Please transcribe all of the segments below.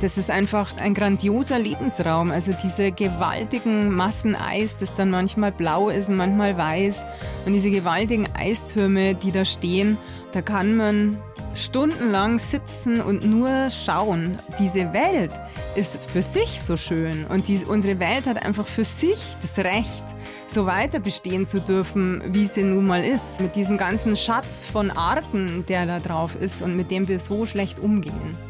Das ist einfach ein grandioser Lebensraum. Also diese gewaltigen Massen Eis, das dann manchmal blau ist und manchmal weiß. Und diese gewaltigen Eistürme, die da stehen, da kann man stundenlang sitzen und nur schauen. Diese Welt ist für sich so schön und die, unsere Welt hat einfach für sich das Recht, so weiter bestehen zu dürfen, wie sie nun mal ist. Mit diesem ganzen Schatz von Arten, der da drauf ist und mit dem wir so schlecht umgehen.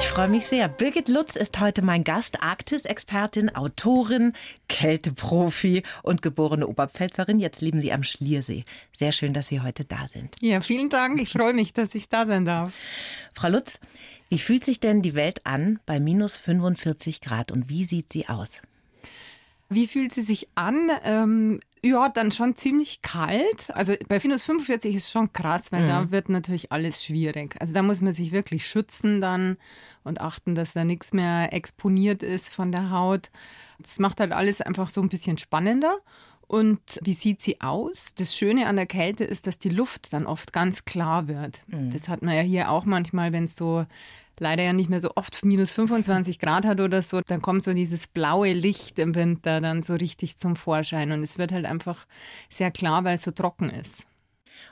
Ich freue mich sehr. Birgit Lutz ist heute mein Gast, Arktis-Expertin, Autorin, Kälteprofi und geborene Oberpfälzerin. Jetzt leben Sie am Schliersee. Sehr schön, dass Sie heute da sind. Ja, vielen Dank. Ich freue mich, dass ich da sein darf. Frau Lutz, wie fühlt sich denn die Welt an bei minus 45 Grad und wie sieht sie aus? Wie fühlt sie sich an? Ähm, ja, dann schon ziemlich kalt. Also bei minus 45 ist schon krass, weil mhm. da wird natürlich alles schwierig. Also da muss man sich wirklich schützen dann und achten, dass da nichts mehr exponiert ist von der Haut. Das macht halt alles einfach so ein bisschen spannender. Und wie sieht sie aus? Das Schöne an der Kälte ist, dass die Luft dann oft ganz klar wird. Mhm. Das hat man ja hier auch manchmal, wenn es so leider ja nicht mehr so oft minus 25 Grad hat oder so, dann kommt so dieses blaue Licht im Winter dann so richtig zum Vorschein. Und es wird halt einfach sehr klar, weil es so trocken ist.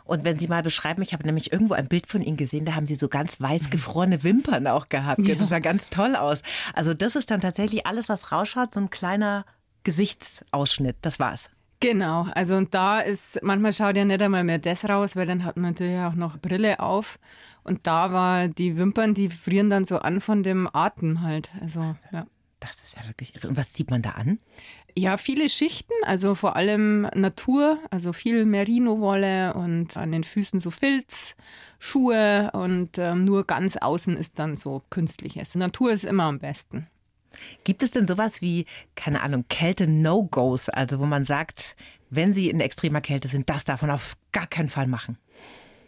Und wenn Sie mal beschreiben, ich habe nämlich irgendwo ein Bild von Ihnen gesehen, da haben Sie so ganz weiß gefrorene Wimpern auch gehabt. Ja. Das sah ganz toll aus. Also das ist dann tatsächlich alles, was rausschaut, so ein kleiner Gesichtsausschnitt. Das war's. Genau, also und da ist, manchmal schaut ja nicht einmal mehr das raus, weil dann hat man natürlich auch noch Brille auf. Und da war die Wimpern, die frieren dann so an von dem Atem halt. Also, ja. Das ist ja wirklich irre. Und was zieht man da an? Ja, viele Schichten, also vor allem Natur, also viel Merino-Wolle und an den Füßen so Filz, Schuhe und ähm, nur ganz außen ist dann so künstliches. Natur ist immer am besten. Gibt es denn sowas wie, keine Ahnung, Kälte-No-Gos, also wo man sagt, wenn Sie in extremer Kälte sind, das darf man auf gar keinen Fall machen?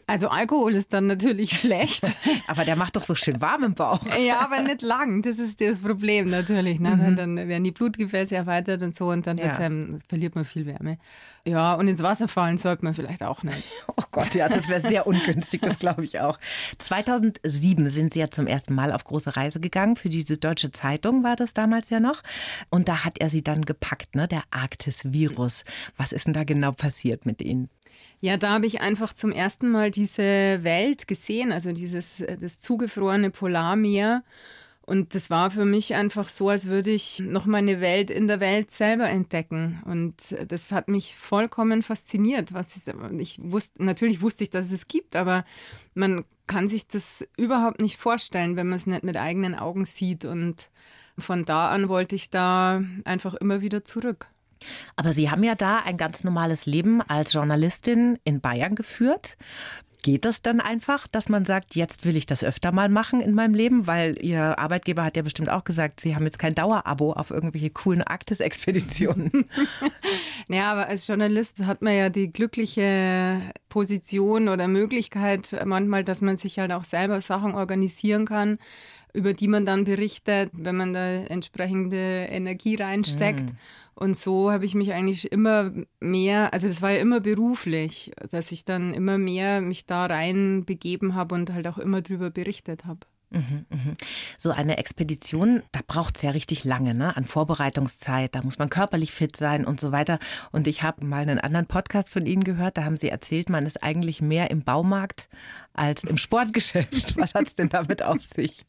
Also Alkohol ist dann natürlich schlecht. aber der macht doch so schön warm im Bauch. ja, aber nicht lang. Das ist das Problem natürlich. Ne? Mhm. Dann werden die Blutgefäße erweitert und so und dann ja. einem, verliert man viel Wärme. Ja, und ins Wasser fallen sollte man vielleicht auch nicht. Oh Gott, ja, das wäre sehr ungünstig, das glaube ich auch. 2007 sind Sie ja zum ersten Mal auf große Reise gegangen. Für die Süddeutsche Zeitung war das damals ja noch. Und da hat er Sie dann gepackt, ne? der Arktis-Virus. Was ist denn da genau passiert mit Ihnen? Ja, da habe ich einfach zum ersten Mal diese Welt gesehen, also dieses das zugefrorene Polarmeer. Und das war für mich einfach so, als würde ich noch meine Welt in der Welt selber entdecken. Und das hat mich vollkommen fasziniert. Was ich, ich wusste, natürlich wusste ich, dass es gibt, aber man kann sich das überhaupt nicht vorstellen, wenn man es nicht mit eigenen Augen sieht. Und von da an wollte ich da einfach immer wieder zurück. Aber Sie haben ja da ein ganz normales Leben als Journalistin in Bayern geführt. Geht das dann einfach, dass man sagt, jetzt will ich das öfter mal machen in meinem Leben? Weil Ihr Arbeitgeber hat ja bestimmt auch gesagt, Sie haben jetzt kein Dauerabo auf irgendwelche coolen Arktis-Expeditionen. naja, aber als Journalist hat man ja die glückliche Position oder Möglichkeit manchmal, dass man sich halt auch selber Sachen organisieren kann, über die man dann berichtet, wenn man da entsprechende Energie reinsteckt. Mhm. Und so habe ich mich eigentlich immer mehr, also das war ja immer beruflich, dass ich dann immer mehr mich da rein begeben habe und halt auch immer drüber berichtet habe. Mhm, mhm. So eine Expedition, da braucht es ja richtig lange, ne? An Vorbereitungszeit, da muss man körperlich fit sein und so weiter. Und ich habe mal einen anderen Podcast von Ihnen gehört, da haben Sie erzählt, man ist eigentlich mehr im Baumarkt als im Sportgeschäft. Was hat es denn damit auf sich?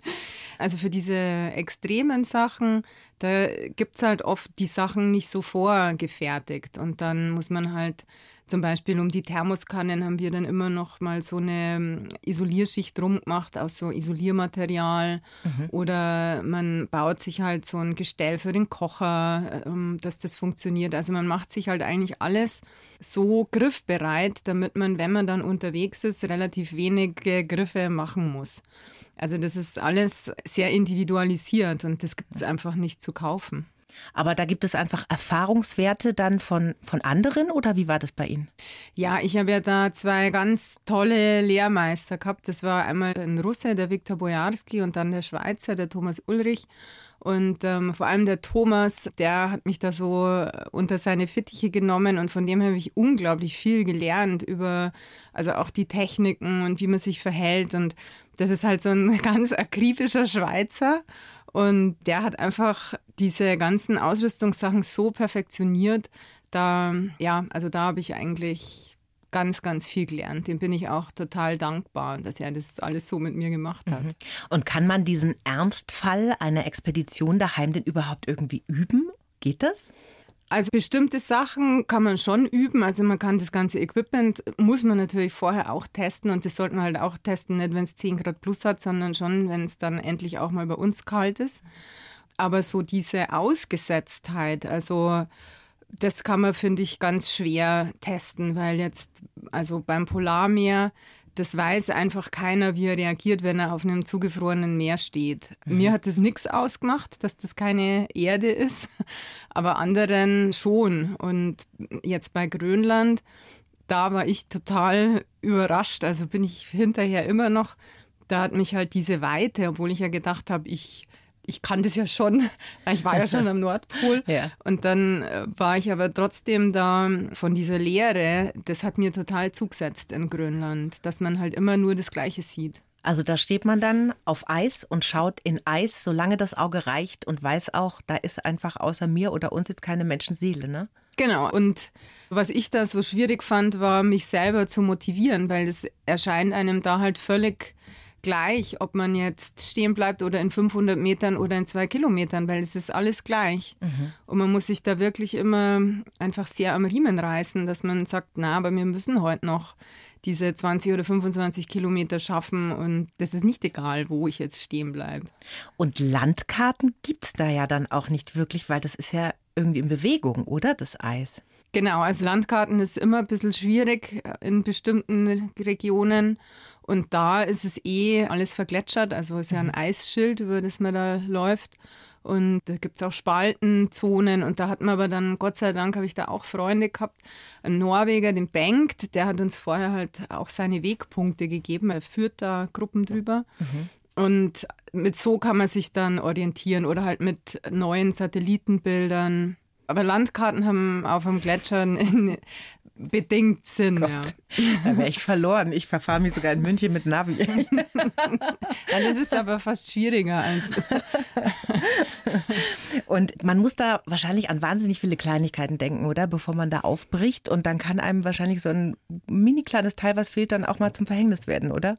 Also für diese extremen Sachen, da gibt es halt oft die Sachen nicht so vorgefertigt. Und dann muss man halt zum Beispiel um die Thermoskannen haben wir dann immer noch mal so eine ähm, Isolierschicht drum gemacht aus so Isoliermaterial. Mhm. Oder man baut sich halt so ein Gestell für den Kocher, ähm, dass das funktioniert. Also man macht sich halt eigentlich alles so griffbereit, damit man, wenn man dann unterwegs ist, relativ wenige Griffe machen muss. Also das ist alles sehr individualisiert und das gibt es einfach nicht zu kaufen. Aber da gibt es einfach Erfahrungswerte dann von, von anderen oder wie war das bei Ihnen? Ja, ich habe ja da zwei ganz tolle Lehrmeister gehabt. Das war einmal ein Russe, der Viktor Bojarski, und dann der Schweizer, der Thomas Ulrich. Und ähm, vor allem der Thomas, der hat mich da so unter seine Fittiche genommen und von dem habe ich unglaublich viel gelernt über also auch die Techniken und wie man sich verhält. Und das ist halt so ein ganz akribischer Schweizer. Und der hat einfach diese ganzen Ausrüstungssachen so perfektioniert. Da, ja, also da habe ich eigentlich ganz, ganz viel gelernt. Dem bin ich auch total dankbar, dass er das alles so mit mir gemacht hat. Mhm. Und kann man diesen Ernstfall einer Expedition daheim denn überhaupt irgendwie üben? Geht das? Also bestimmte Sachen kann man schon üben. Also man kann das ganze Equipment, muss man natürlich vorher auch testen und das sollten wir halt auch testen, nicht wenn es 10 Grad plus hat, sondern schon, wenn es dann endlich auch mal bei uns kalt ist. Aber so diese Ausgesetztheit, also das kann man, finde ich, ganz schwer testen, weil jetzt, also beim Polarmeer, das weiß einfach keiner, wie er reagiert, wenn er auf einem zugefrorenen Meer steht. Mhm. Mir hat das nichts ausgemacht, dass das keine Erde ist, aber anderen schon. Und jetzt bei Grönland, da war ich total überrascht. Also bin ich hinterher immer noch. Da hat mich halt diese Weite, obwohl ich ja gedacht habe, ich ich kann das ja schon. Ich war ja schon am Nordpol. Ja. Und dann äh, war ich aber trotzdem da von dieser Leere. Das hat mir total zugesetzt in Grönland, dass man halt immer nur das Gleiche sieht. Also da steht man dann auf Eis und schaut in Eis, solange das Auge reicht und weiß auch, da ist einfach außer mir oder uns jetzt keine Menschenseele, ne? Genau. Und was ich da so schwierig fand, war, mich selber zu motivieren, weil es erscheint einem da halt völlig gleich, ob man jetzt stehen bleibt oder in 500 Metern oder in zwei Kilometern, weil es ist alles gleich. Mhm. Und man muss sich da wirklich immer einfach sehr am Riemen reißen, dass man sagt, na, aber wir müssen heute noch diese 20 oder 25 Kilometer schaffen und das ist nicht egal, wo ich jetzt stehen bleibe. Und Landkarten gibt es da ja dann auch nicht wirklich, weil das ist ja irgendwie in Bewegung, oder das Eis? Genau, also Landkarten ist immer ein bisschen schwierig in bestimmten Regionen. Und da ist es eh alles vergletschert, also ist ja ein mhm. Eisschild, über das man da läuft. Und da gibt es auch Spaltenzonen. Und da hat man aber dann, Gott sei Dank, habe ich da auch Freunde gehabt. Ein Norweger, den Bengt, der hat uns vorher halt auch seine Wegpunkte gegeben. Er führt da Gruppen drüber. Mhm. Und mit so kann man sich dann orientieren oder halt mit neuen Satellitenbildern. Aber Landkarten haben auf dem Gletscher bedingt Sinn. Ja. Da wäre ich verloren. Ich verfahre mich sogar in München mit Navi. ja, das ist aber fast schwieriger als. Und man muss da wahrscheinlich an wahnsinnig viele Kleinigkeiten denken, oder? Bevor man da aufbricht. Und dann kann einem wahrscheinlich so ein mini kleines Teil, was fehlt, dann auch mal zum Verhängnis werden, oder?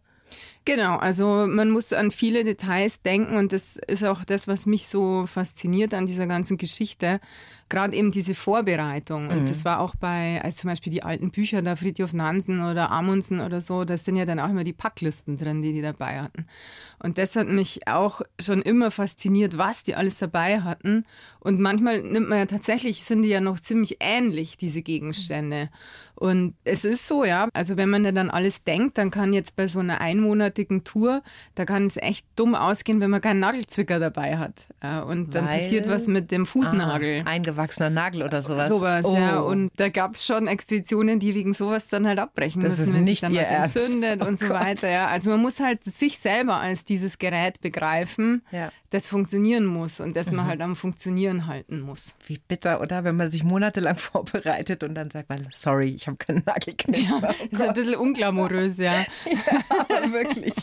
Genau, also man muss an viele Details denken und das ist auch das, was mich so fasziniert an dieser ganzen Geschichte gerade eben diese Vorbereitung. Und mhm. das war auch bei, also zum Beispiel die alten Bücher, da Friedhof Nansen oder Amundsen oder so, da sind ja dann auch immer die Packlisten drin, die die dabei hatten. Und das hat mich auch schon immer fasziniert, was die alles dabei hatten. Und manchmal nimmt man ja tatsächlich, sind die ja noch ziemlich ähnlich, diese Gegenstände. Und es ist so, ja, also wenn man dann alles denkt, dann kann jetzt bei so einer einmonatigen Tour, da kann es echt dumm ausgehen, wenn man keinen Nagelzwicker dabei hat. Und dann Weil, passiert was mit dem Fußnagel. Ah, eingewachsener Nagel oder sowas. Sowas, oh. ja. Und da gab es schon Expeditionen, die wegen sowas dann halt abbrechen das müssen, wenn sich dann was Ernst. entzündet oh und so Gott. weiter. Ja. Also man muss halt sich selber als dieses Gerät begreifen, ja. das funktionieren muss und das mhm. man halt am Funktionieren halten muss. Wie bitter, oder? Wenn man sich monatelang vorbereitet und dann sagt man, sorry, ich habe keinen Nagelkniff. Ja, oh ist ein bisschen unglamourös, ja. ja, wirklich.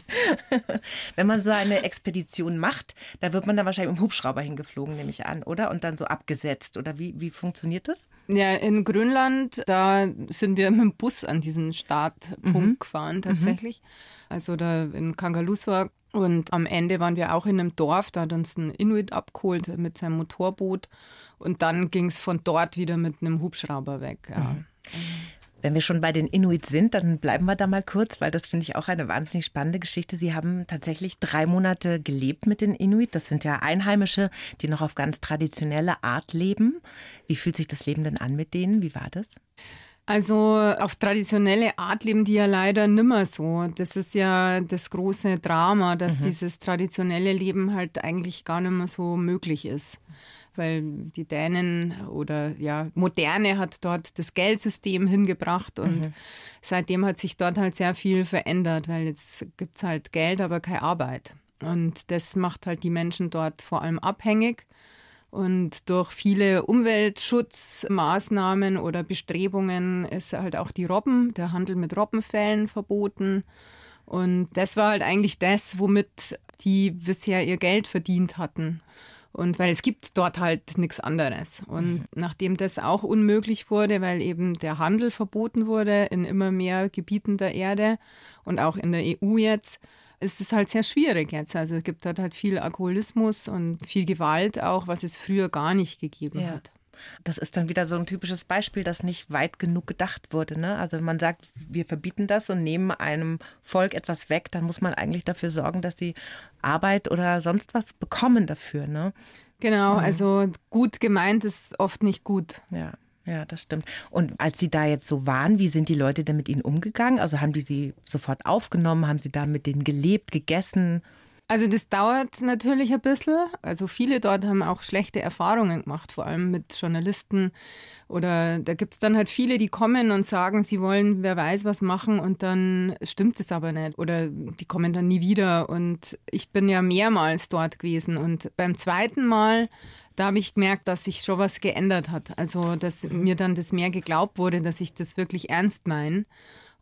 Wenn man so eine Expedition macht, da wird man dann wahrscheinlich im Hubschrauber hingeflogen, nehme ich an, oder? Und dann so abgesetzt. Oder wie, wie funktioniert das? Ja, in Grönland, da sind wir mit dem Bus an diesen Startpunkt mhm. gefahren, tatsächlich. Mhm. Also da in Kangalussuaq und am Ende waren wir auch in einem Dorf, da hat uns ein Inuit abgeholt mit seinem Motorboot. Und dann ging es von dort wieder mit einem Hubschrauber weg. Ja. Mhm. Wenn wir schon bei den Inuit sind, dann bleiben wir da mal kurz, weil das finde ich auch eine wahnsinnig spannende Geschichte. Sie haben tatsächlich drei Monate gelebt mit den Inuit. Das sind ja Einheimische, die noch auf ganz traditionelle Art leben. Wie fühlt sich das Leben denn an mit denen? Wie war das? Also auf traditionelle Art leben die ja leider nimmer so. Das ist ja das große Drama, dass mhm. dieses traditionelle Leben halt eigentlich gar nicht mehr so möglich ist. Weil die Dänen oder ja, Moderne hat dort das Geldsystem hingebracht und mhm. seitdem hat sich dort halt sehr viel verändert, weil jetzt gibt es halt Geld, aber keine Arbeit. Und das macht halt die Menschen dort vor allem abhängig. Und durch viele Umweltschutzmaßnahmen oder Bestrebungen ist halt auch die Robben, der Handel mit Robbenfällen verboten. Und das war halt eigentlich das, womit die bisher ihr Geld verdient hatten. Und weil es gibt dort halt nichts anderes. Und mhm. nachdem das auch unmöglich wurde, weil eben der Handel verboten wurde in immer mehr Gebieten der Erde und auch in der EU jetzt, ist es halt sehr schwierig jetzt. Also es gibt dort halt viel Alkoholismus und viel Gewalt auch, was es früher gar nicht gegeben ja. hat. Das ist dann wieder so ein typisches Beispiel, das nicht weit genug gedacht wurde. Ne? Also man sagt, wir verbieten das und nehmen einem Volk etwas weg, dann muss man eigentlich dafür sorgen, dass sie Arbeit oder sonst was bekommen dafür. Ne? Genau, mhm. also gut gemeint ist oft nicht gut. Ja. Ja, das stimmt. Und als Sie da jetzt so waren, wie sind die Leute denn mit Ihnen umgegangen? Also haben die Sie sofort aufgenommen? Haben Sie da mit denen gelebt, gegessen? Also das dauert natürlich ein bisschen. Also viele dort haben auch schlechte Erfahrungen gemacht, vor allem mit Journalisten. Oder da gibt es dann halt viele, die kommen und sagen, sie wollen wer weiß was machen und dann stimmt es aber nicht. Oder die kommen dann nie wieder. Und ich bin ja mehrmals dort gewesen. Und beim zweiten Mal da habe ich gemerkt, dass sich schon was geändert hat. Also, dass mir dann das mehr geglaubt wurde, dass ich das wirklich ernst meine.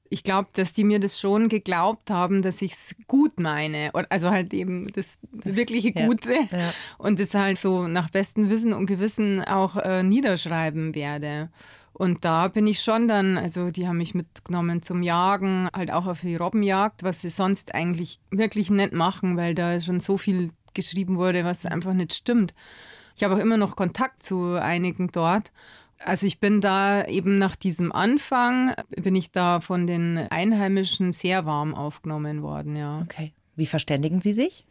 Ich glaube, dass die mir das schon geglaubt haben, dass ich es gut meine. Also halt eben das, das wirkliche Gute. Ja, ja. Und das halt so nach bestem Wissen und Gewissen auch äh, niederschreiben werde. Und da bin ich schon dann, also die haben mich mitgenommen zum Jagen, halt auch auf die Robbenjagd, was sie sonst eigentlich wirklich nicht machen, weil da schon so viel geschrieben wurde, was einfach nicht stimmt. Ich habe auch immer noch Kontakt zu einigen dort. Also ich bin da eben nach diesem Anfang, bin ich da von den Einheimischen sehr warm aufgenommen worden, ja. Okay. Wie verständigen Sie sich?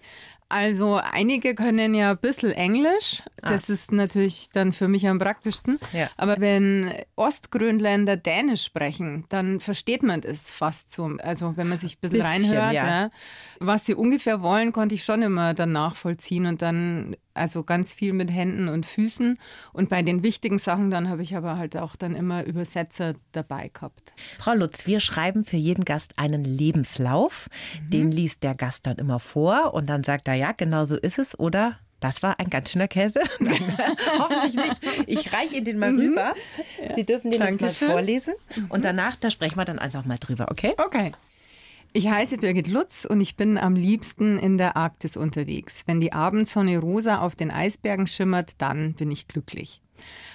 Also einige können ja ein bisschen Englisch. Das ah. ist natürlich dann für mich am praktischsten. Ja. Aber wenn Ostgrönländer Dänisch sprechen, dann versteht man das fast so. Also wenn man sich ein bisschen, bisschen reinhört, ja. Ja. was sie ungefähr wollen, konnte ich schon immer dann nachvollziehen und dann also ganz viel mit Händen und Füßen. Und bei den wichtigen Sachen dann habe ich aber halt auch dann immer Übersetzer dabei gehabt. Frau Lutz, wir schreiben für jeden Gast einen Lebenslauf. Mhm. Den liest der Gast dann immer vor und dann sagt er, ja, genau so ist es oder das war ein ganz schöner Käse. Hoffentlich nicht. Ich reiche Ihnen den mal mhm. rüber. Sie dürfen den jetzt mal vorlesen. Und mhm. danach, da sprechen wir dann einfach mal drüber, okay? Okay. Ich heiße Birgit Lutz und ich bin am liebsten in der Arktis unterwegs. Wenn die Abendsonne rosa auf den Eisbergen schimmert, dann bin ich glücklich.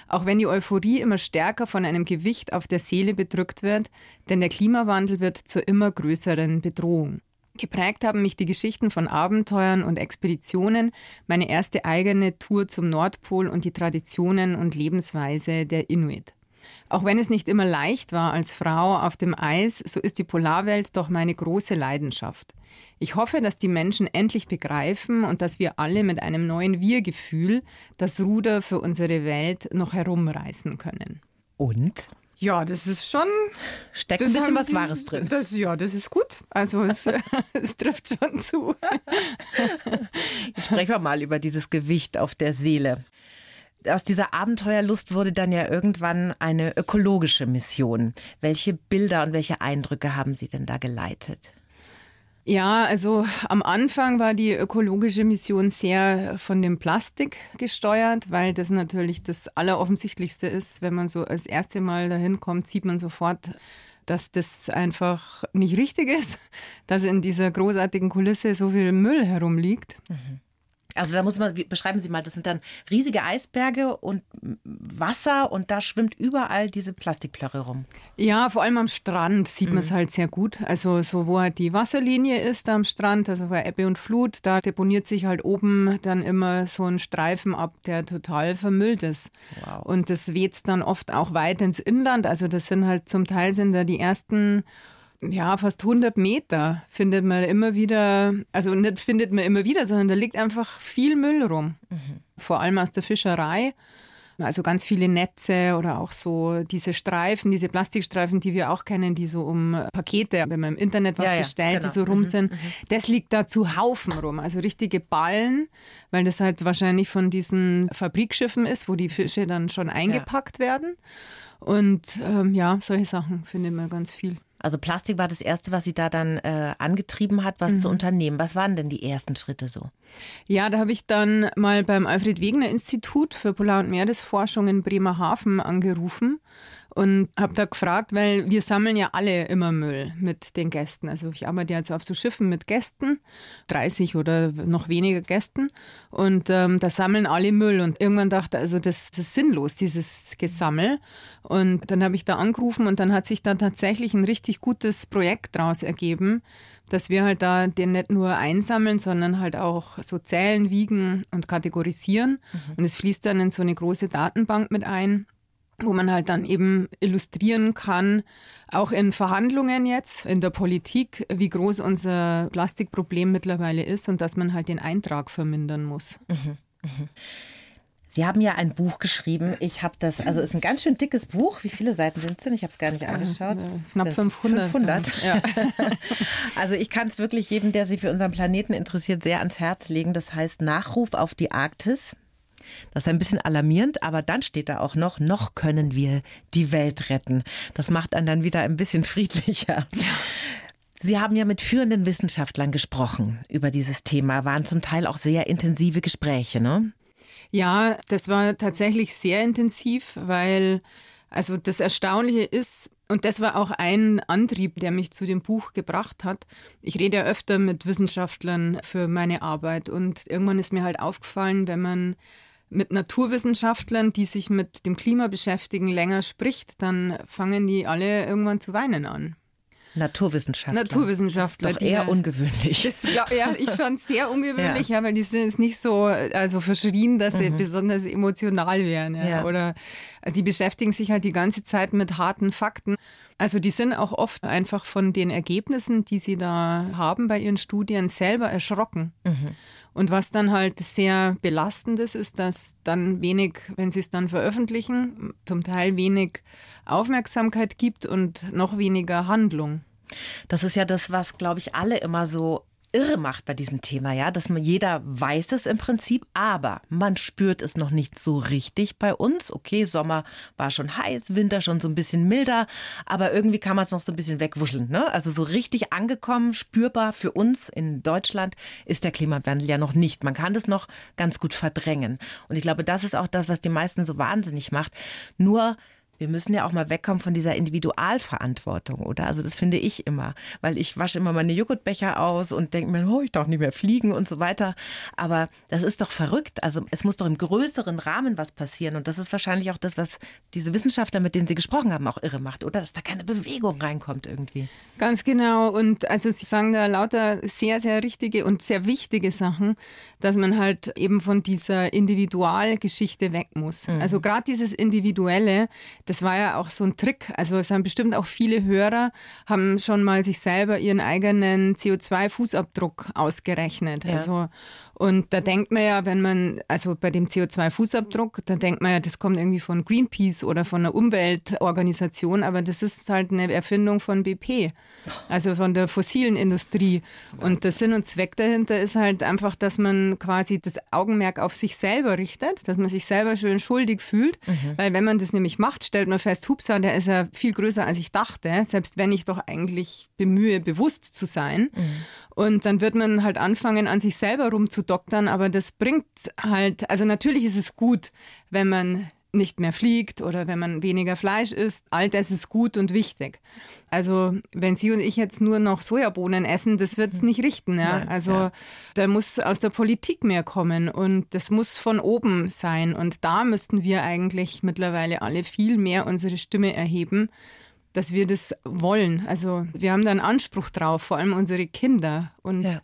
Auch wenn die Euphorie immer stärker von einem Gewicht auf der Seele bedrückt wird, denn der Klimawandel wird zur immer größeren Bedrohung. Geprägt haben mich die Geschichten von Abenteuern und Expeditionen, meine erste eigene Tour zum Nordpol und die Traditionen und Lebensweise der Inuit. Auch wenn es nicht immer leicht war als Frau auf dem Eis, so ist die Polarwelt doch meine große Leidenschaft. Ich hoffe, dass die Menschen endlich begreifen und dass wir alle mit einem neuen Wir-Gefühl das Ruder für unsere Welt noch herumreißen können. Und? Ja, das ist schon. Steckt ein bisschen was die, Wahres drin. Das, ja, das ist gut. Also es, es trifft schon zu. Jetzt sprechen wir mal über dieses Gewicht auf der Seele aus dieser Abenteuerlust wurde dann ja irgendwann eine ökologische Mission. Welche Bilder und welche Eindrücke haben Sie denn da geleitet? Ja, also am Anfang war die ökologische Mission sehr von dem Plastik gesteuert, weil das natürlich das Alleroffensichtlichste ist. Wenn man so als erste Mal dahin kommt, sieht man sofort, dass das einfach nicht richtig ist, dass in dieser großartigen Kulisse so viel Müll herumliegt. Mhm. Also da muss man, beschreiben Sie mal, das sind dann riesige Eisberge und Wasser und da schwimmt überall diese Plastikplörre rum. Ja, vor allem am Strand sieht mhm. man es halt sehr gut. Also so, wo halt die Wasserlinie ist am Strand, also bei Ebbe und Flut, da deponiert sich halt oben dann immer so ein Streifen ab, der total vermüllt ist. Wow. Und das weht dann oft auch weit ins Inland. Also das sind halt zum Teil sind da die ersten ja, fast 100 Meter findet man immer wieder, also nicht findet man immer wieder, sondern da liegt einfach viel Müll rum. Mhm. Vor allem aus der Fischerei. Also ganz viele Netze oder auch so diese Streifen, diese Plastikstreifen, die wir auch kennen, die so um Pakete, wenn man im Internet was ja, bestellt, genau. die so rum mhm, sind. Mhm. Das liegt da zu Haufen rum. Also richtige Ballen, weil das halt wahrscheinlich von diesen Fabrikschiffen ist, wo die Fische dann schon eingepackt ja. werden. Und ähm, ja, solche Sachen finde ich mir ganz viel. Also Plastik war das Erste, was Sie da dann äh, angetrieben hat, was mhm. zu unternehmen. Was waren denn die ersten Schritte so? Ja, da habe ich dann mal beim Alfred Wegener Institut für Polar- und Meeresforschung in Bremerhaven angerufen und habe da gefragt, weil wir sammeln ja alle immer Müll mit den Gästen. Also ich arbeite jetzt auf so Schiffen mit Gästen, 30 oder noch weniger Gästen und ähm, da sammeln alle Müll und irgendwann dachte also das, das ist sinnlos, dieses Gesammel und dann habe ich da angerufen und dann hat sich da tatsächlich ein richtig gutes Projekt daraus ergeben, dass wir halt da den nicht nur einsammeln, sondern halt auch so zählen, wiegen und kategorisieren. Mhm. Und es fließt dann in so eine große Datenbank mit ein wo man halt dann eben illustrieren kann, auch in Verhandlungen jetzt, in der Politik, wie groß unser Plastikproblem mittlerweile ist und dass man halt den Eintrag vermindern muss. Mhm, mh. Sie haben ja ein Buch geschrieben. Ich habe das, also ist ein ganz schön dickes Buch. Wie viele Seiten sind es denn? Ich habe es gar nicht angeschaut. Knapp 500. 500. Ja. also ich kann es wirklich jedem, der sich für unseren Planeten interessiert, sehr ans Herz legen. Das heißt Nachruf auf die Arktis. Das ist ein bisschen alarmierend, aber dann steht da auch noch, noch können wir die Welt retten. Das macht einen dann wieder ein bisschen friedlicher. Sie haben ja mit führenden Wissenschaftlern gesprochen über dieses Thema, waren zum Teil auch sehr intensive Gespräche, ne? Ja, das war tatsächlich sehr intensiv, weil also das Erstaunliche ist, und das war auch ein Antrieb, der mich zu dem Buch gebracht hat. Ich rede ja öfter mit Wissenschaftlern für meine Arbeit und irgendwann ist mir halt aufgefallen, wenn man mit Naturwissenschaftlern, die sich mit dem Klima beschäftigen, länger spricht, dann fangen die alle irgendwann zu weinen an. Naturwissenschaftler. Naturwissenschaftler. Das ist doch eher ungewöhnlich. Das, glaub, ja, ich fand es sehr ungewöhnlich, ja. ja. weil die sind jetzt nicht so also verschrien, dass sie mhm. besonders emotional wären. Ja. ja. Oder also die beschäftigen sich halt die ganze Zeit mit harten Fakten. Also die sind auch oft einfach von den Ergebnissen, die sie da haben bei ihren Studien, selber erschrocken. Mhm. Und was dann halt sehr belastend ist, ist, dass dann wenig, wenn sie es dann veröffentlichen, zum Teil wenig Aufmerksamkeit gibt und noch weniger Handlung. Das ist ja das, was, glaube ich, alle immer so irre macht bei diesem Thema, ja, dass man jeder weiß es im Prinzip, aber man spürt es noch nicht so richtig bei uns. Okay, Sommer war schon heiß, Winter schon so ein bisschen milder, aber irgendwie kann man es noch so ein bisschen wegwuscheln, ne? Also so richtig angekommen, spürbar für uns in Deutschland ist der Klimawandel ja noch nicht. Man kann das noch ganz gut verdrängen. Und ich glaube, das ist auch das, was die meisten so wahnsinnig macht. Nur wir müssen ja auch mal wegkommen von dieser Individualverantwortung, oder? Also das finde ich immer, weil ich wasche immer meine Joghurtbecher aus und denke mir, oh, ich darf nicht mehr fliegen und so weiter. Aber das ist doch verrückt. Also es muss doch im größeren Rahmen was passieren. Und das ist wahrscheinlich auch das, was diese Wissenschaftler, mit denen Sie gesprochen haben, auch irre macht, oder? Dass da keine Bewegung reinkommt irgendwie. Ganz genau. Und also Sie sagen da lauter sehr, sehr richtige und sehr wichtige Sachen, dass man halt eben von dieser Individualgeschichte weg muss. Mhm. Also gerade dieses Individuelle, das war ja auch so ein Trick. Also es haben bestimmt auch viele Hörer, haben schon mal sich selber ihren eigenen CO2-Fußabdruck ausgerechnet. Ja. Also und da denkt man ja, wenn man, also bei dem CO2-Fußabdruck, da denkt man ja, das kommt irgendwie von Greenpeace oder von einer Umweltorganisation, aber das ist halt eine Erfindung von BP, also von der fossilen Industrie. Und der Sinn und Zweck dahinter ist halt einfach, dass man quasi das Augenmerk auf sich selber richtet, dass man sich selber schön schuldig fühlt, mhm. weil wenn man das nämlich macht, stellt man fest, hupsa, der ist ja viel größer, als ich dachte, selbst wenn ich doch eigentlich bemühe, bewusst zu sein. Mhm. Und dann wird man halt anfangen, an sich selber rumzudoktern, aber das bringt halt, also natürlich ist es gut, wenn man nicht mehr fliegt oder wenn man weniger Fleisch isst. All das ist gut und wichtig. Also wenn Sie und ich jetzt nur noch Sojabohnen essen, das wird es nicht richten. Ja? Nein, also ja. da muss aus der Politik mehr kommen und das muss von oben sein. Und da müssten wir eigentlich mittlerweile alle viel mehr unsere Stimme erheben dass wir das wollen. Also wir haben da einen Anspruch drauf, vor allem unsere Kinder. Und ja.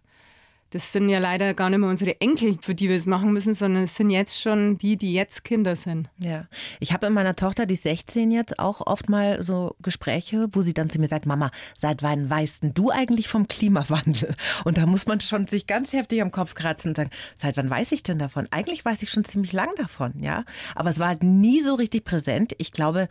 das sind ja leider gar nicht mehr unsere Enkel, für die wir es machen müssen, sondern es sind jetzt schon die, die jetzt Kinder sind. Ja, ich habe mit meiner Tochter, die ist 16 jetzt, auch oft mal so Gespräche, wo sie dann zu mir sagt, Mama, seit wann weißt du eigentlich vom Klimawandel? Und da muss man schon sich ganz heftig am Kopf kratzen und sagen, seit wann weiß ich denn davon? Eigentlich weiß ich schon ziemlich lang davon, ja. Aber es war halt nie so richtig präsent. Ich glaube,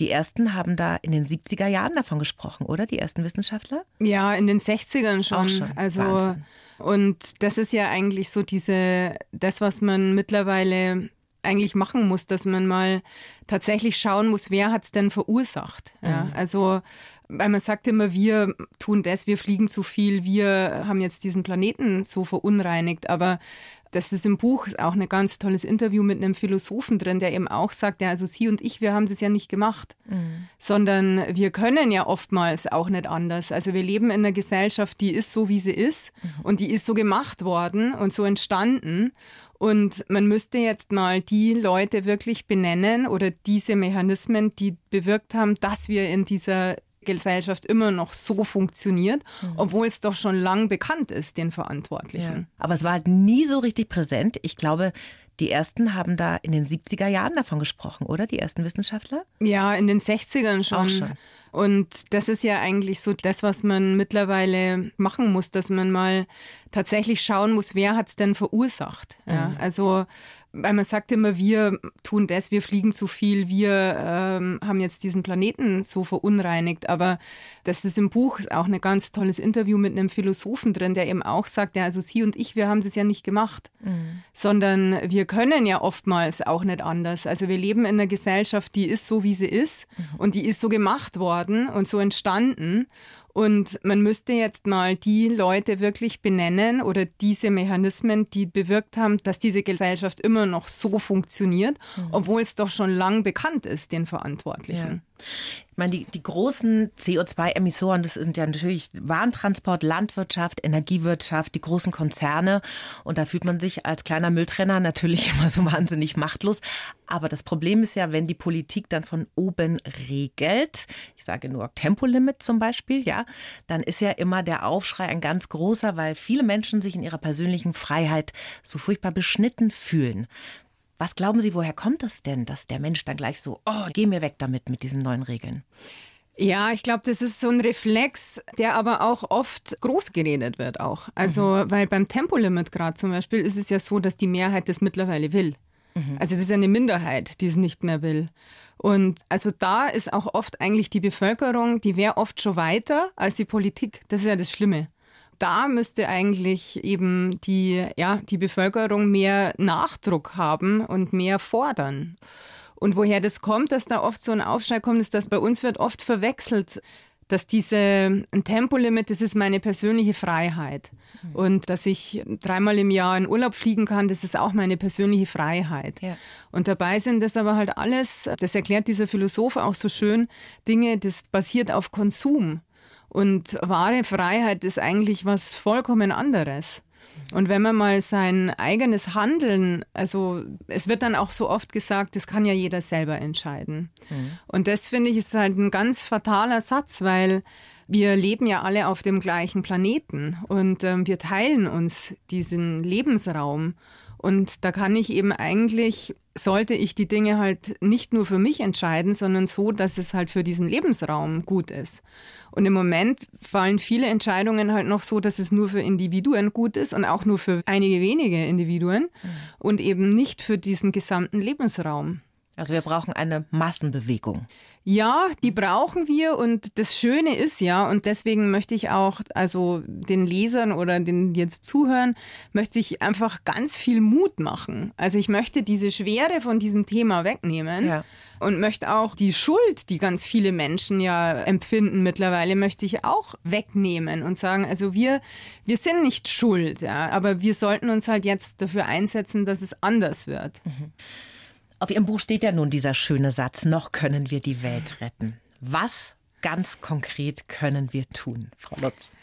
die ersten haben da in den 70er Jahren davon gesprochen, oder? Die ersten Wissenschaftler? Ja, in den 60ern schon. Auch schon. Also Wahnsinn. und das ist ja eigentlich so diese das was man mittlerweile eigentlich machen muss, dass man mal tatsächlich schauen muss, wer hat es denn verursacht. Ja, mhm. also weil man sagt immer, wir tun das, wir fliegen zu viel, wir haben jetzt diesen Planeten so verunreinigt, aber das ist im Buch auch ein ganz tolles Interview mit einem Philosophen drin, der eben auch sagt, ja, also Sie und ich, wir haben das ja nicht gemacht, mhm. sondern wir können ja oftmals auch nicht anders. Also wir leben in einer Gesellschaft, die ist so, wie sie ist mhm. und die ist so gemacht worden und so entstanden. Und man müsste jetzt mal die Leute wirklich benennen oder diese Mechanismen, die bewirkt haben, dass wir in dieser Gesellschaft immer noch so funktioniert, mhm. obwohl es doch schon lang bekannt ist, den Verantwortlichen. Ja. Aber es war halt nie so richtig präsent. Ich glaube, die ersten haben da in den 70er Jahren davon gesprochen, oder? Die ersten Wissenschaftler? Ja, in den 60ern schon. Auch schon. Und das ist ja eigentlich so das, was man mittlerweile machen muss, dass man mal tatsächlich schauen muss, wer hat es denn verursacht. Ja, mhm. Also weil man sagt immer, wir tun das, wir fliegen zu viel, wir ähm, haben jetzt diesen Planeten so verunreinigt. Aber das ist im Buch auch ein ganz tolles Interview mit einem Philosophen drin, der eben auch sagt, ja, also Sie und ich, wir haben das ja nicht gemacht, mhm. sondern wir können ja oftmals auch nicht anders. Also wir leben in einer Gesellschaft, die ist so, wie sie ist mhm. und die ist so gemacht worden und so entstanden. Und man müsste jetzt mal die Leute wirklich benennen oder diese Mechanismen, die bewirkt haben, dass diese Gesellschaft immer noch so funktioniert, mhm. obwohl es doch schon lang bekannt ist, den Verantwortlichen. Ja. Ich meine, die, die großen CO2-Emissoren, das sind ja natürlich Warentransport, Landwirtschaft, Energiewirtschaft, die großen Konzerne. Und da fühlt man sich als kleiner Mülltrenner natürlich immer so wahnsinnig machtlos. Aber das Problem ist ja, wenn die Politik dann von oben regelt, ich sage nur Tempolimit zum Beispiel, ja, dann ist ja immer der Aufschrei ein ganz großer, weil viele Menschen sich in ihrer persönlichen Freiheit so furchtbar beschnitten fühlen. Was glauben Sie, woher kommt das denn, dass der Mensch dann gleich so, oh, geh mir weg damit mit diesen neuen Regeln? Ja, ich glaube, das ist so ein Reflex, der aber auch oft groß geredet wird auch. Also, mhm. weil beim Tempolimit gerade zum Beispiel ist es ja so, dass die Mehrheit das mittlerweile will. Mhm. Also es ist eine Minderheit, die es nicht mehr will. Und also da ist auch oft eigentlich die Bevölkerung, die wäre oft schon weiter als die Politik. Das ist ja das Schlimme da müsste eigentlich eben die, ja, die Bevölkerung mehr Nachdruck haben und mehr fordern. Und woher das kommt, dass da oft so ein Aufschrei kommt, ist, dass bei uns wird oft verwechselt, dass diese ein Tempolimit, das ist meine persönliche Freiheit. Mhm. Und dass ich dreimal im Jahr in Urlaub fliegen kann, das ist auch meine persönliche Freiheit. Ja. Und dabei sind das aber halt alles, das erklärt dieser Philosoph auch so schön, Dinge, das basiert auf Konsum. Und wahre Freiheit ist eigentlich was vollkommen anderes. Und wenn man mal sein eigenes Handeln, also es wird dann auch so oft gesagt, das kann ja jeder selber entscheiden. Mhm. Und das finde ich ist halt ein ganz fataler Satz, weil wir leben ja alle auf dem gleichen Planeten und ähm, wir teilen uns diesen Lebensraum. Und da kann ich eben eigentlich, sollte ich die Dinge halt nicht nur für mich entscheiden, sondern so, dass es halt für diesen Lebensraum gut ist. Und im Moment fallen viele Entscheidungen halt noch so, dass es nur für Individuen gut ist und auch nur für einige wenige Individuen mhm. und eben nicht für diesen gesamten Lebensraum. Also wir brauchen eine Massenbewegung. Ja, die brauchen wir und das Schöne ist ja, und deswegen möchte ich auch, also den Lesern oder den jetzt zuhören, möchte ich einfach ganz viel Mut machen. Also ich möchte diese Schwere von diesem Thema wegnehmen. Ja. Und möchte auch die Schuld, die ganz viele Menschen ja empfinden mittlerweile, möchte ich auch wegnehmen und sagen, also wir, wir sind nicht schuld, ja, aber wir sollten uns halt jetzt dafür einsetzen, dass es anders wird. Mhm. Auf Ihrem Buch steht ja nun dieser schöne Satz, noch können wir die Welt retten. Was ganz konkret können wir tun, Frau Lutz?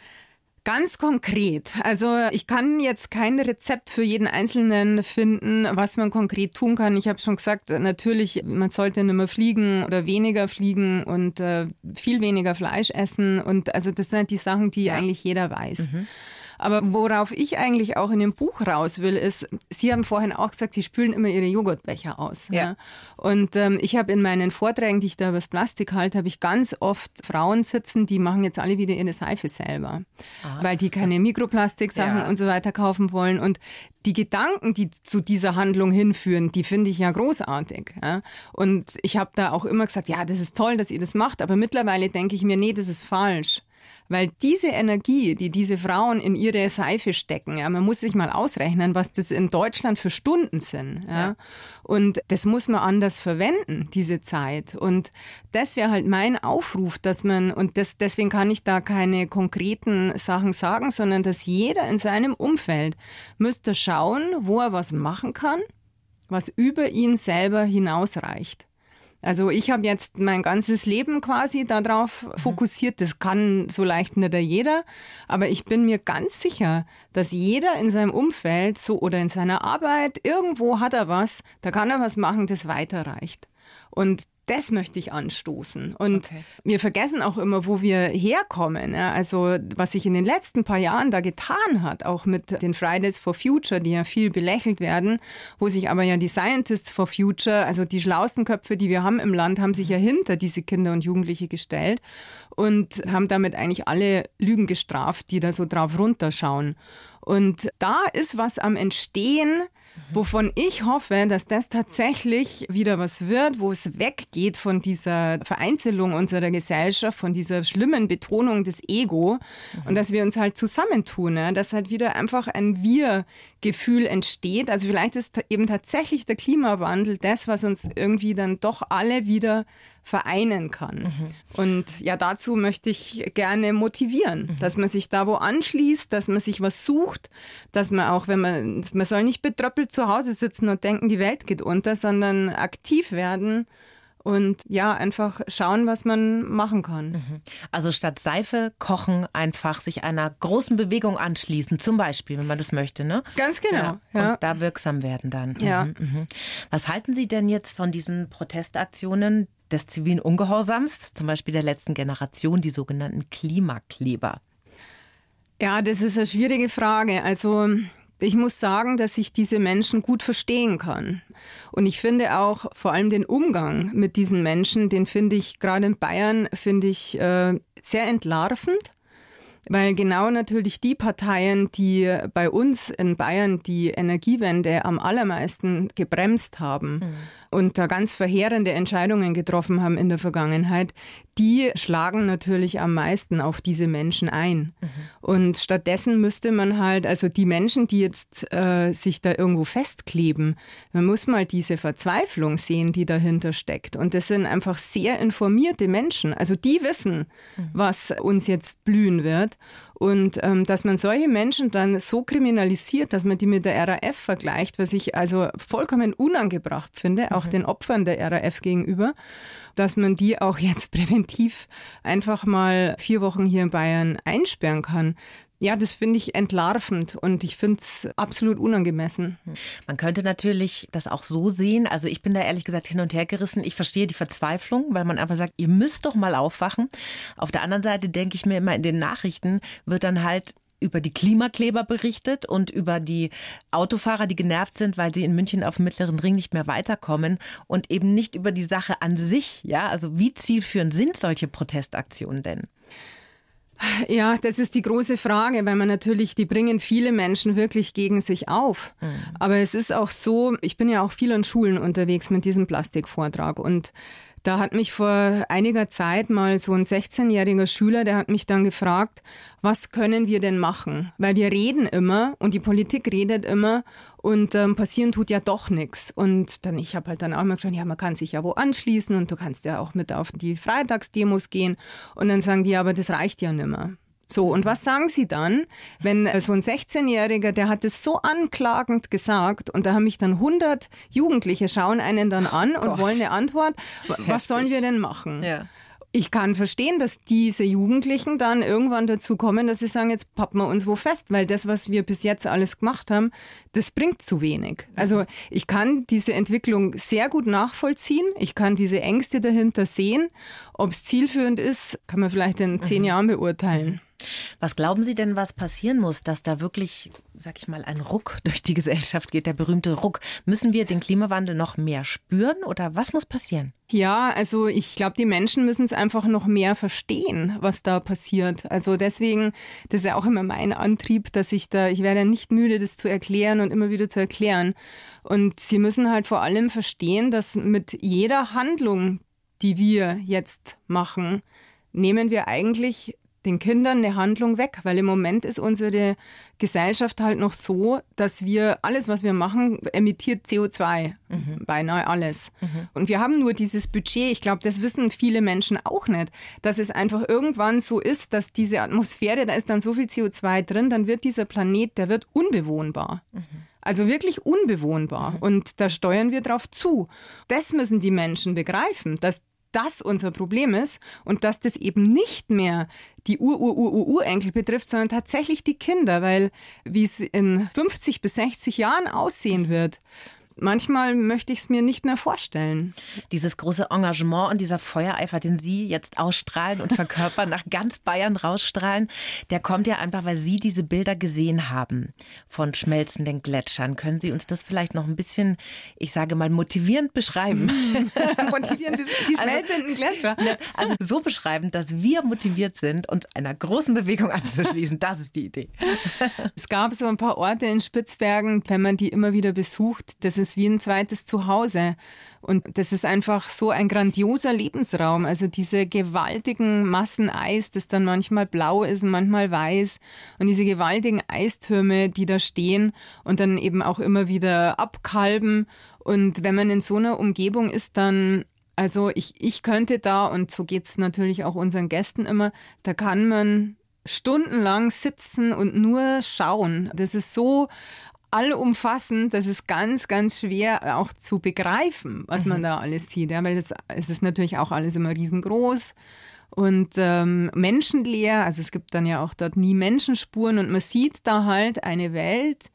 Ganz konkret. Also ich kann jetzt kein Rezept für jeden Einzelnen finden, was man konkret tun kann. Ich habe schon gesagt, natürlich, man sollte nicht mehr fliegen oder weniger fliegen und äh, viel weniger Fleisch essen. Und also das sind die Sachen, die ja. eigentlich jeder weiß. Mhm. Aber worauf ich eigentlich auch in dem Buch raus will, ist, Sie haben vorhin auch gesagt, Sie spülen immer Ihre Joghurtbecher aus. Ja. ja. Und ähm, ich habe in meinen Vorträgen, die ich da über das Plastik halte, habe ich ganz oft Frauen sitzen, die machen jetzt alle wieder ihre Seife selber, ah. weil die keine Mikroplastiksachen ja. und so weiter kaufen wollen. Und die Gedanken, die zu dieser Handlung hinführen, die finde ich ja großartig. Ja? Und ich habe da auch immer gesagt, ja, das ist toll, dass ihr das macht, aber mittlerweile denke ich mir, nee, das ist falsch. Weil diese Energie, die diese Frauen in ihre Seife stecken, ja, man muss sich mal ausrechnen, was das in Deutschland für Stunden sind. Ja. ja. Und das muss man anders verwenden, diese Zeit. Und das wäre halt mein Aufruf, dass man, und das, deswegen kann ich da keine konkreten Sachen sagen, sondern dass jeder in seinem Umfeld müsste schauen, wo er was machen kann, was über ihn selber hinausreicht. Also ich habe jetzt mein ganzes Leben quasi darauf mhm. fokussiert. Das kann so leicht nicht jeder, aber ich bin mir ganz sicher, dass jeder in seinem Umfeld so oder in seiner Arbeit irgendwo hat er was, da kann er was machen, das weiterreicht. Und das möchte ich anstoßen. Und okay. wir vergessen auch immer, wo wir herkommen. Ja? Also was sich in den letzten paar Jahren da getan hat, auch mit den Fridays for Future, die ja viel belächelt werden, wo sich aber ja die Scientists for Future, also die schlauesten Köpfe, die wir haben im Land, haben sich ja hinter diese Kinder und Jugendliche gestellt und haben damit eigentlich alle Lügen gestraft, die da so drauf runterschauen. Und da ist was am Entstehen, wovon ich hoffe, dass das tatsächlich wieder was wird, wo es weggeht von dieser Vereinzelung unserer Gesellschaft, von dieser schlimmen Betonung des Ego und dass wir uns halt zusammentun, ne? dass halt wieder einfach ein Wir-Gefühl entsteht. Also vielleicht ist eben tatsächlich der Klimawandel das, was uns irgendwie dann doch alle wieder vereinen kann. Mhm. Und ja, dazu möchte ich gerne motivieren, mhm. dass man sich da wo anschließt, dass man sich was sucht, dass man auch, wenn man, man soll nicht betröppelt zu Hause sitzen und denken, die Welt geht unter, sondern aktiv werden und ja, einfach schauen, was man machen kann. Mhm. Also statt Seife kochen, einfach sich einer großen Bewegung anschließen, zum Beispiel, wenn man das möchte, ne? Ganz genau. Ja. Ja. Und da wirksam werden dann. Ja. Mhm, mhm. Was halten Sie denn jetzt von diesen Protestaktionen, des zivilen Ungehorsams, zum Beispiel der letzten Generation, die sogenannten Klimakleber? Ja, das ist eine schwierige Frage. Also ich muss sagen, dass ich diese Menschen gut verstehen kann. Und ich finde auch vor allem den Umgang mit diesen Menschen, den finde ich gerade in Bayern, finde ich äh, sehr entlarvend. Weil genau natürlich die Parteien, die bei uns in Bayern die Energiewende am allermeisten gebremst haben, mhm und da ganz verheerende Entscheidungen getroffen haben in der Vergangenheit, die schlagen natürlich am meisten auf diese Menschen ein. Mhm. Und stattdessen müsste man halt, also die Menschen, die jetzt äh, sich da irgendwo festkleben, man muss mal diese Verzweiflung sehen, die dahinter steckt. Und das sind einfach sehr informierte Menschen. Also die wissen, mhm. was uns jetzt blühen wird. Und ähm, dass man solche Menschen dann so kriminalisiert, dass man die mit der RAF vergleicht, was ich also vollkommen unangebracht finde, auch mhm. den Opfern der RAF gegenüber, dass man die auch jetzt präventiv einfach mal vier Wochen hier in Bayern einsperren kann. Ja, das finde ich entlarvend und ich finde es absolut unangemessen. Man könnte natürlich das auch so sehen. Also ich bin da ehrlich gesagt hin und her gerissen. Ich verstehe die Verzweiflung, weil man einfach sagt, ihr müsst doch mal aufwachen. Auf der anderen Seite denke ich mir immer, in den Nachrichten wird dann halt über die Klimakleber berichtet und über die Autofahrer, die genervt sind, weil sie in München auf dem Mittleren Ring nicht mehr weiterkommen und eben nicht über die Sache an sich. Ja, also wie zielführend sind solche Protestaktionen denn? Ja, das ist die große Frage, weil man natürlich, die bringen viele Menschen wirklich gegen sich auf. Mhm. Aber es ist auch so, ich bin ja auch viel an Schulen unterwegs mit diesem Plastikvortrag und da hat mich vor einiger Zeit mal so ein 16-jähriger Schüler, der hat mich dann gefragt, was können wir denn machen? Weil wir reden immer und die Politik redet immer und ähm, passieren tut ja doch nichts. Und dann, ich habe halt dann auch mal gesagt, ja, man kann sich ja wo anschließen und du kannst ja auch mit auf die Freitagsdemos gehen. Und dann sagen die, aber das reicht ja nimmer. So, und was sagen Sie dann, wenn äh, so ein 16-Jähriger, der hat es so anklagend gesagt und da haben mich dann 100 Jugendliche schauen einen dann an und Gott. wollen eine Antwort. Was Heftig. sollen wir denn machen? Ja. Ich kann verstehen, dass diese Jugendlichen dann irgendwann dazu kommen, dass sie sagen, jetzt pappen wir uns wo fest, weil das, was wir bis jetzt alles gemacht haben, das bringt zu wenig. Also ich kann diese Entwicklung sehr gut nachvollziehen. Ich kann diese Ängste dahinter sehen. Ob es zielführend ist, kann man vielleicht in zehn mhm. Jahren beurteilen. Was glauben Sie denn, was passieren muss, dass da wirklich, sag ich mal, ein Ruck durch die Gesellschaft geht, der berühmte Ruck? Müssen wir den Klimawandel noch mehr spüren oder was muss passieren? Ja, also ich glaube, die Menschen müssen es einfach noch mehr verstehen, was da passiert. Also deswegen, das ist ja auch immer mein Antrieb, dass ich da, ich werde nicht müde, das zu erklären und immer wieder zu erklären. Und sie müssen halt vor allem verstehen, dass mit jeder Handlung, die wir jetzt machen, nehmen wir eigentlich den Kindern eine Handlung weg, weil im Moment ist unsere Gesellschaft halt noch so, dass wir alles, was wir machen, emittiert CO2, mhm. beinahe alles. Mhm. Und wir haben nur dieses Budget. Ich glaube, das wissen viele Menschen auch nicht, dass es einfach irgendwann so ist, dass diese Atmosphäre, da ist dann so viel CO2 drin, dann wird dieser Planet, der wird unbewohnbar. Mhm. Also wirklich unbewohnbar. Mhm. Und da steuern wir drauf zu. Das müssen die Menschen begreifen, dass das unser Problem ist und dass das eben nicht mehr die Ur-Ur-Ur-Urenkel betrifft, sondern tatsächlich die Kinder, weil wie es in 50 bis 60 Jahren aussehen wird, manchmal möchte ich es mir nicht mehr vorstellen. Dieses große Engagement und dieser Feuereifer, den Sie jetzt ausstrahlen und verkörpern, nach ganz Bayern rausstrahlen, der kommt ja einfach, weil Sie diese Bilder gesehen haben von schmelzenden Gletschern. Können Sie uns das vielleicht noch ein bisschen, ich sage mal, motivierend beschreiben? motivierend, die also, schmelzenden also, Gletscher. Ne, also so beschreiben, dass wir motiviert sind, uns einer großen Bewegung anzuschließen. Das ist die Idee. es gab so ein paar Orte in Spitzbergen, wenn man die immer wieder besucht, das ist ist wie ein zweites Zuhause. Und das ist einfach so ein grandioser Lebensraum. Also diese gewaltigen Massen Eis, das dann manchmal blau ist und manchmal weiß. Und diese gewaltigen Eistürme, die da stehen und dann eben auch immer wieder abkalben. Und wenn man in so einer Umgebung ist, dann also ich, ich könnte da, und so geht es natürlich auch unseren Gästen immer, da kann man stundenlang sitzen und nur schauen. Das ist so allumfassend, das ist ganz, ganz schwer auch zu begreifen, was mhm. man da alles sieht. Ja, weil das, es ist natürlich auch alles immer riesengroß und ähm, menschenleer. Also es gibt dann ja auch dort nie Menschenspuren und man sieht da halt eine Welt,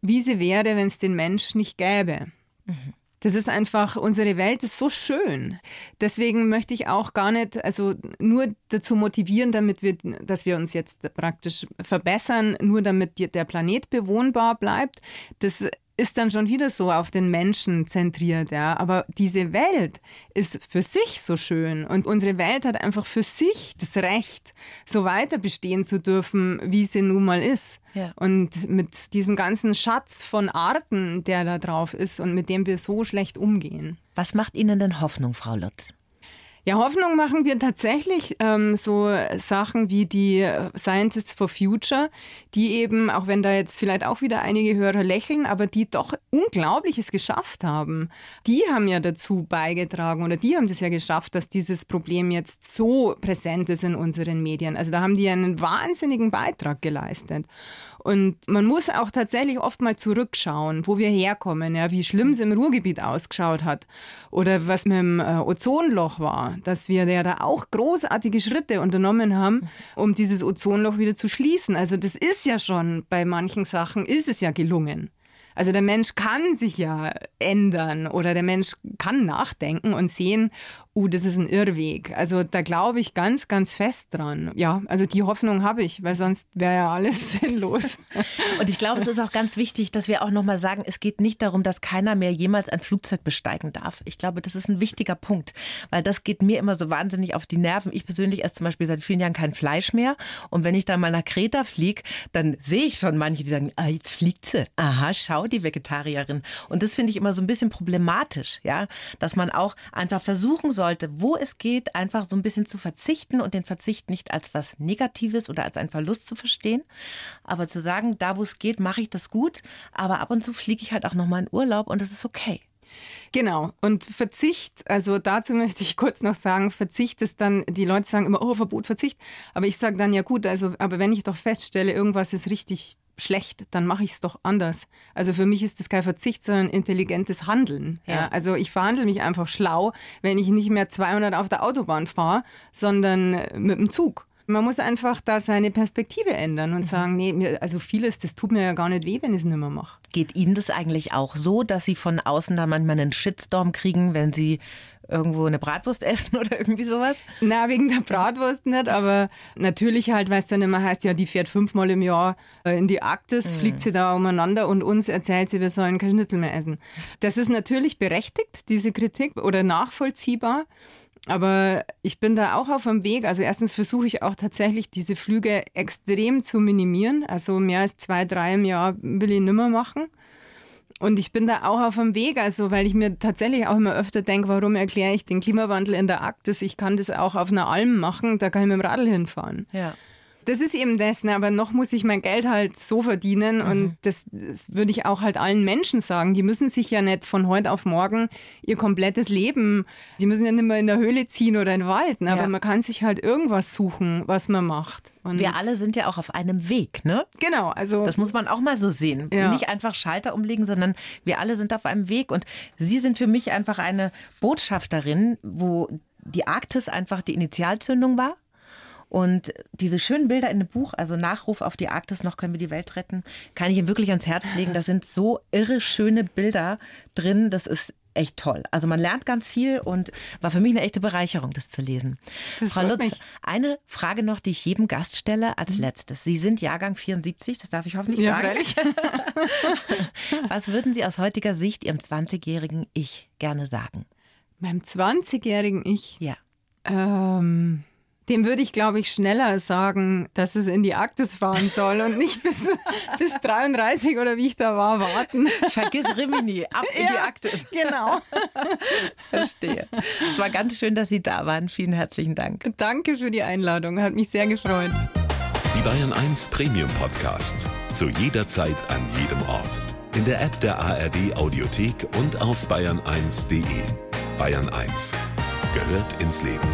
wie sie wäre, wenn es den Mensch nicht gäbe. Mhm. Das ist einfach, unsere Welt ist so schön. Deswegen möchte ich auch gar nicht, also nur dazu motivieren, damit wir, dass wir uns jetzt praktisch verbessern, nur damit der Planet bewohnbar bleibt. Das ist dann schon wieder so auf den Menschen zentriert, ja. Aber diese Welt ist für sich so schön und unsere Welt hat einfach für sich das Recht, so weiter bestehen zu dürfen, wie sie nun mal ist. Ja. Und mit diesem ganzen Schatz von Arten, der da drauf ist und mit dem wir so schlecht umgehen. Was macht Ihnen denn Hoffnung, Frau Lutz? Ja, Hoffnung machen wir tatsächlich ähm, so Sachen wie die äh, Scientists for Future, die eben, auch wenn da jetzt vielleicht auch wieder einige Hörer lächeln, aber die doch Unglaubliches geschafft haben. Die haben ja dazu beigetragen oder die haben das ja geschafft, dass dieses Problem jetzt so präsent ist in unseren Medien. Also da haben die einen wahnsinnigen Beitrag geleistet. Und man muss auch tatsächlich oft mal zurückschauen, wo wir herkommen, ja, wie schlimm es im Ruhrgebiet ausgeschaut hat oder was mit dem äh, Ozonloch war, dass wir ja da auch großartige Schritte unternommen haben, um dieses Ozonloch wieder zu schließen. Also das ist ja schon bei manchen Sachen ist es ja gelungen. Also der Mensch kann sich ja ändern oder der Mensch kann nachdenken und sehen, uh, das ist ein Irrweg. Also da glaube ich ganz, ganz fest dran. Ja, also die Hoffnung habe ich, weil sonst wäre ja alles sinnlos. Und ich glaube, es ist auch ganz wichtig, dass wir auch nochmal sagen, es geht nicht darum, dass keiner mehr jemals ein Flugzeug besteigen darf. Ich glaube, das ist ein wichtiger Punkt, weil das geht mir immer so wahnsinnig auf die Nerven. Ich persönlich esse zum Beispiel seit vielen Jahren kein Fleisch mehr. Und wenn ich dann mal nach Kreta fliege, dann sehe ich schon manche, die sagen, ah, jetzt fliegt sie. Aha, schau, die Vegetarierin. Und das finde ich immer so ein bisschen problematisch, ja, dass man auch einfach versuchen soll, sollte, wo es geht, einfach so ein bisschen zu verzichten und den Verzicht nicht als was Negatives oder als einen Verlust zu verstehen, aber zu sagen, da wo es geht, mache ich das gut, aber ab und zu fliege ich halt auch nochmal in Urlaub und das ist okay. Genau. Und Verzicht, also dazu möchte ich kurz noch sagen, Verzicht ist dann, die Leute sagen immer, oh, Verbot, Verzicht. Aber ich sage dann, ja gut, also, aber wenn ich doch feststelle, irgendwas ist richtig schlecht, dann mache ich es doch anders. Also für mich ist das kein Verzicht, sondern intelligentes Handeln. Ja. ja. Also ich verhandle mich einfach schlau, wenn ich nicht mehr 200 auf der Autobahn fahre, sondern mit dem Zug. Man muss einfach da seine Perspektive ändern und mhm. sagen, nee, also vieles, das tut mir ja gar nicht weh, wenn ich es nicht mehr mache. Geht Ihnen das eigentlich auch so, dass Sie von außen da manchmal einen Shitstorm kriegen, wenn Sie irgendwo eine Bratwurst essen oder irgendwie sowas? Na, wegen der Bratwurst nicht, aber natürlich halt, weil es dann immer heißt, ja, die fährt fünfmal im Jahr äh, in die Arktis, mhm. fliegt sie da umeinander und uns erzählt sie, wir sollen kein Schnitzel mehr essen. Das ist natürlich berechtigt, diese Kritik, oder nachvollziehbar. Aber ich bin da auch auf dem Weg. Also erstens versuche ich auch tatsächlich diese Flüge extrem zu minimieren. Also mehr als zwei, drei im Jahr will ich nimmer machen. Und ich bin da auch auf dem Weg, also weil ich mir tatsächlich auch immer öfter denke, warum erkläre ich den Klimawandel in der Arktis? Ich kann das auch auf einer Alm machen, da kann ich mit dem Radl hinfahren. Ja das ist eben das, ne? aber noch muss ich mein Geld halt so verdienen mhm. und das, das, würde ich auch halt allen Menschen sagen. Die müssen sich ja nicht von heute auf morgen ihr komplettes Leben, die müssen ja nicht mehr in der Höhle ziehen oder in den Wald, ne? aber ja. man kann sich halt irgendwas suchen, was man macht. Und Wir alle sind ja auch auf einem Weg, ne? Genau, also. Das muss man auch mal so sehen. Ja. Nicht einfach Schalter umlegen, sondern wir alle sind auf einem Weg und Sie sind für mich einfach eine Botschafterin, wo die Arktis einfach die Initialzündung war und diese schönen Bilder in dem Buch, also Nachruf auf die Arktis, noch können wir die Welt retten, kann ich ihm wirklich ans Herz legen. Da sind so irre schöne Bilder drin. Das ist echt toll. Also man lernt ganz viel und war für mich eine echte Bereicherung, das zu lesen. Das Frau Lutz, mich. eine Frage noch, die ich jedem Gast stelle als mhm. letztes. Sie sind Jahrgang 74, das darf ich hoffentlich ja, sagen. Was würden Sie aus heutiger Sicht Ihrem 20-jährigen Ich gerne sagen? Meinem 20-jährigen Ich? Ja. Ähm, dem würde ich, glaube ich, schneller sagen, dass es in die Arktis fahren soll und nicht bis, bis 33 oder wie ich da war, warten. Vergiss Rimini, ab in ja, die Arktis. Genau. Verstehe. Es war ganz schön, dass Sie da waren. Vielen herzlichen Dank. Danke für die Einladung. Hat mich sehr gefreut. Die Bayern 1 Premium Podcasts. Zu jeder Zeit, an jedem Ort. In der App der ARD Audiothek und auf bayern1.de. Bayern 1 gehört ins Leben.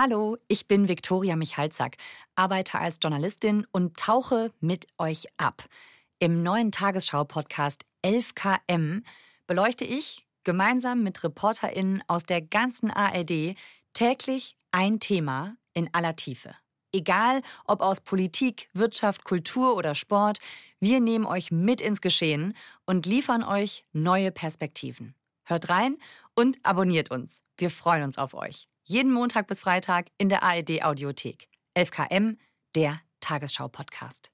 Hallo, ich bin Viktoria Michalzack, arbeite als Journalistin und tauche mit euch ab. Im neuen Tagesschau-Podcast 11KM beleuchte ich gemeinsam mit ReporterInnen aus der ganzen ARD täglich ein Thema in aller Tiefe. Egal ob aus Politik, Wirtschaft, Kultur oder Sport, wir nehmen euch mit ins Geschehen und liefern euch neue Perspektiven. Hört rein und abonniert uns. Wir freuen uns auf euch. Jeden Montag bis Freitag in der ARD Audiothek. 11KM, der Tagesschau-Podcast.